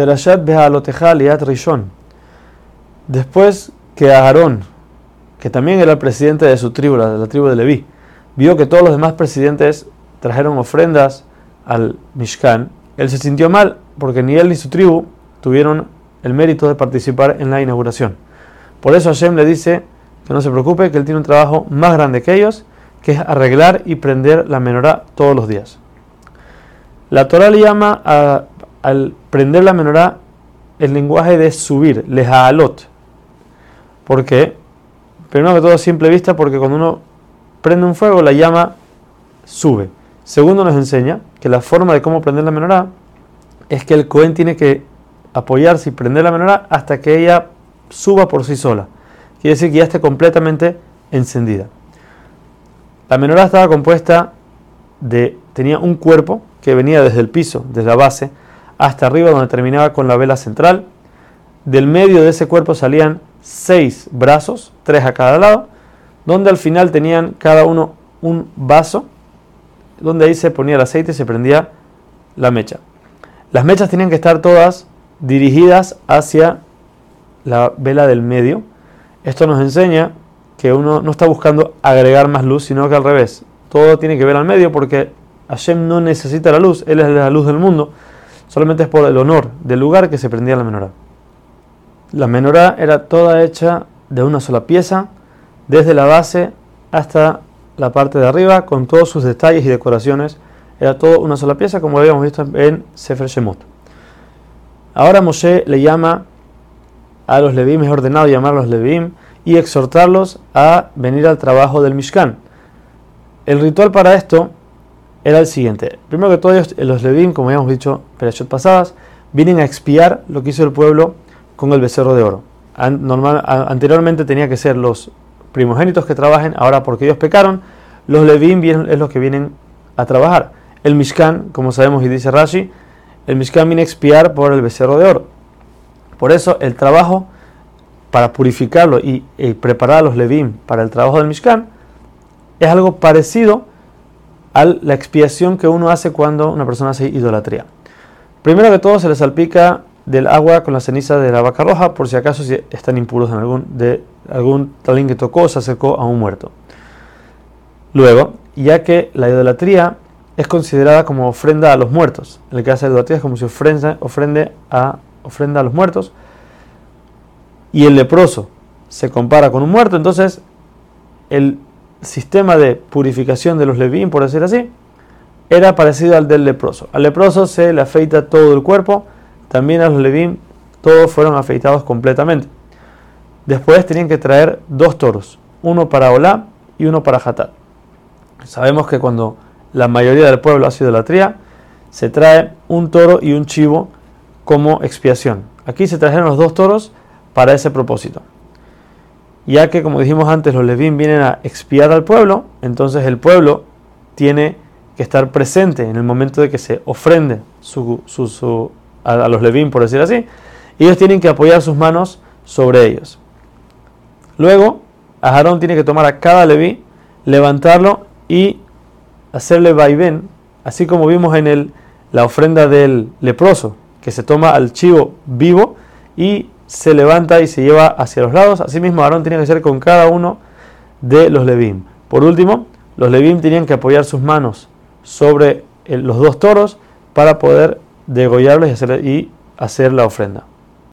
Perashat Behaloteja Liat Rishon. Después que Aarón, que también era el presidente de su tribu, la, la tribu de Leví, vio que todos los demás presidentes trajeron ofrendas al Mishkan, él se sintió mal porque ni él ni su tribu tuvieron el mérito de participar en la inauguración. Por eso Hashem le dice que no se preocupe, que él tiene un trabajo más grande que ellos, que es arreglar y prender la menorá todos los días. La Torah le llama al prender la menorá el lenguaje de subir, lehaalot. ¿Por qué? Primero que todo a simple vista, porque cuando uno prende un fuego, la llama sube. Segundo, nos enseña que la forma de cómo prender la menorá es que el Cohen tiene que apoyarse y prender la menorá hasta que ella suba por sí sola. Quiere decir que ya esté completamente encendida. La menorá estaba compuesta de, tenía un cuerpo que venía desde el piso, desde la base, hasta arriba donde terminaba con la vela central. Del medio de ese cuerpo salían seis brazos, tres a cada lado, donde al final tenían cada uno un vaso, donde ahí se ponía el aceite y se prendía la mecha. Las mechas tenían que estar todas dirigidas hacia la vela del medio. Esto nos enseña que uno no está buscando agregar más luz, sino que al revés. Todo tiene que ver al medio porque Hashem no necesita la luz, Él es la luz del mundo. Solamente es por el honor del lugar que se prendía la menorá. La menorá era toda hecha de una sola pieza, desde la base hasta la parte de arriba, con todos sus detalles y decoraciones. Era todo una sola pieza, como habíamos visto en Sefer Shemot. Ahora Moshe le llama a los Levim, es ordenado llamar a los Levim y exhortarlos a venir al trabajo del Mishkan. El ritual para esto era el siguiente. Primero que todo, los Levim, como habíamos dicho en pasadas, vienen a expiar lo que hizo el pueblo con el becerro de oro. Normal, anteriormente tenía que ser los primogénitos que trabajen, ahora porque ellos pecaron, los Levim es los que vienen a trabajar. El Mishkan, como sabemos y dice Rashi, el Mishkan viene a expiar por el becerro de oro. Por eso el trabajo para purificarlo y, preparar a los Levim para el trabajo del Mishkan es algo parecido a la expiación que uno hace cuando una persona hace idolatría. Primero que todo se le salpica del agua con la ceniza de la vaca roja por si acaso están impuros en algún de algún alguien que tocó o se acercó a un muerto. Luego, ya que la idolatría es considerada como ofrenda a los muertos, en el que hace idolatría es como si ofrenda, a, ofrenda a los muertos, y el leproso se compara con un muerto, entonces el sistema de purificación de los levín, por decir así, era parecido al del leproso. Al leproso se le afeita todo el cuerpo, también a los levín todos fueron afeitados completamente. Después tenían que traer dos toros, uno para Olá y uno para Hatat. Sabemos que cuando la mayoría del pueblo hace idolatría, se trae un toro y un chivo como expiación. Aquí se trajeron los dos toros para ese propósito ya que como dijimos antes los levín vienen a expiar al pueblo, entonces el pueblo tiene que estar presente en el momento de que se ofrende a, los levín, por decir así, ellos tienen que apoyar sus manos sobre ellos. Luego, Aarón tiene que tomar a cada leví, levantarlo y hacerle vaivén, así como vimos en el, la ofrenda del leproso, que se toma al chivo vivo y se levanta y se lleva hacia los lados. Asimismo, Aarón tenía que hacer con cada uno de los Levim. Por último, los Levim tenían que apoyar sus manos sobre los dos toros para poder degollarlos y hacer, y hacer la ofrenda.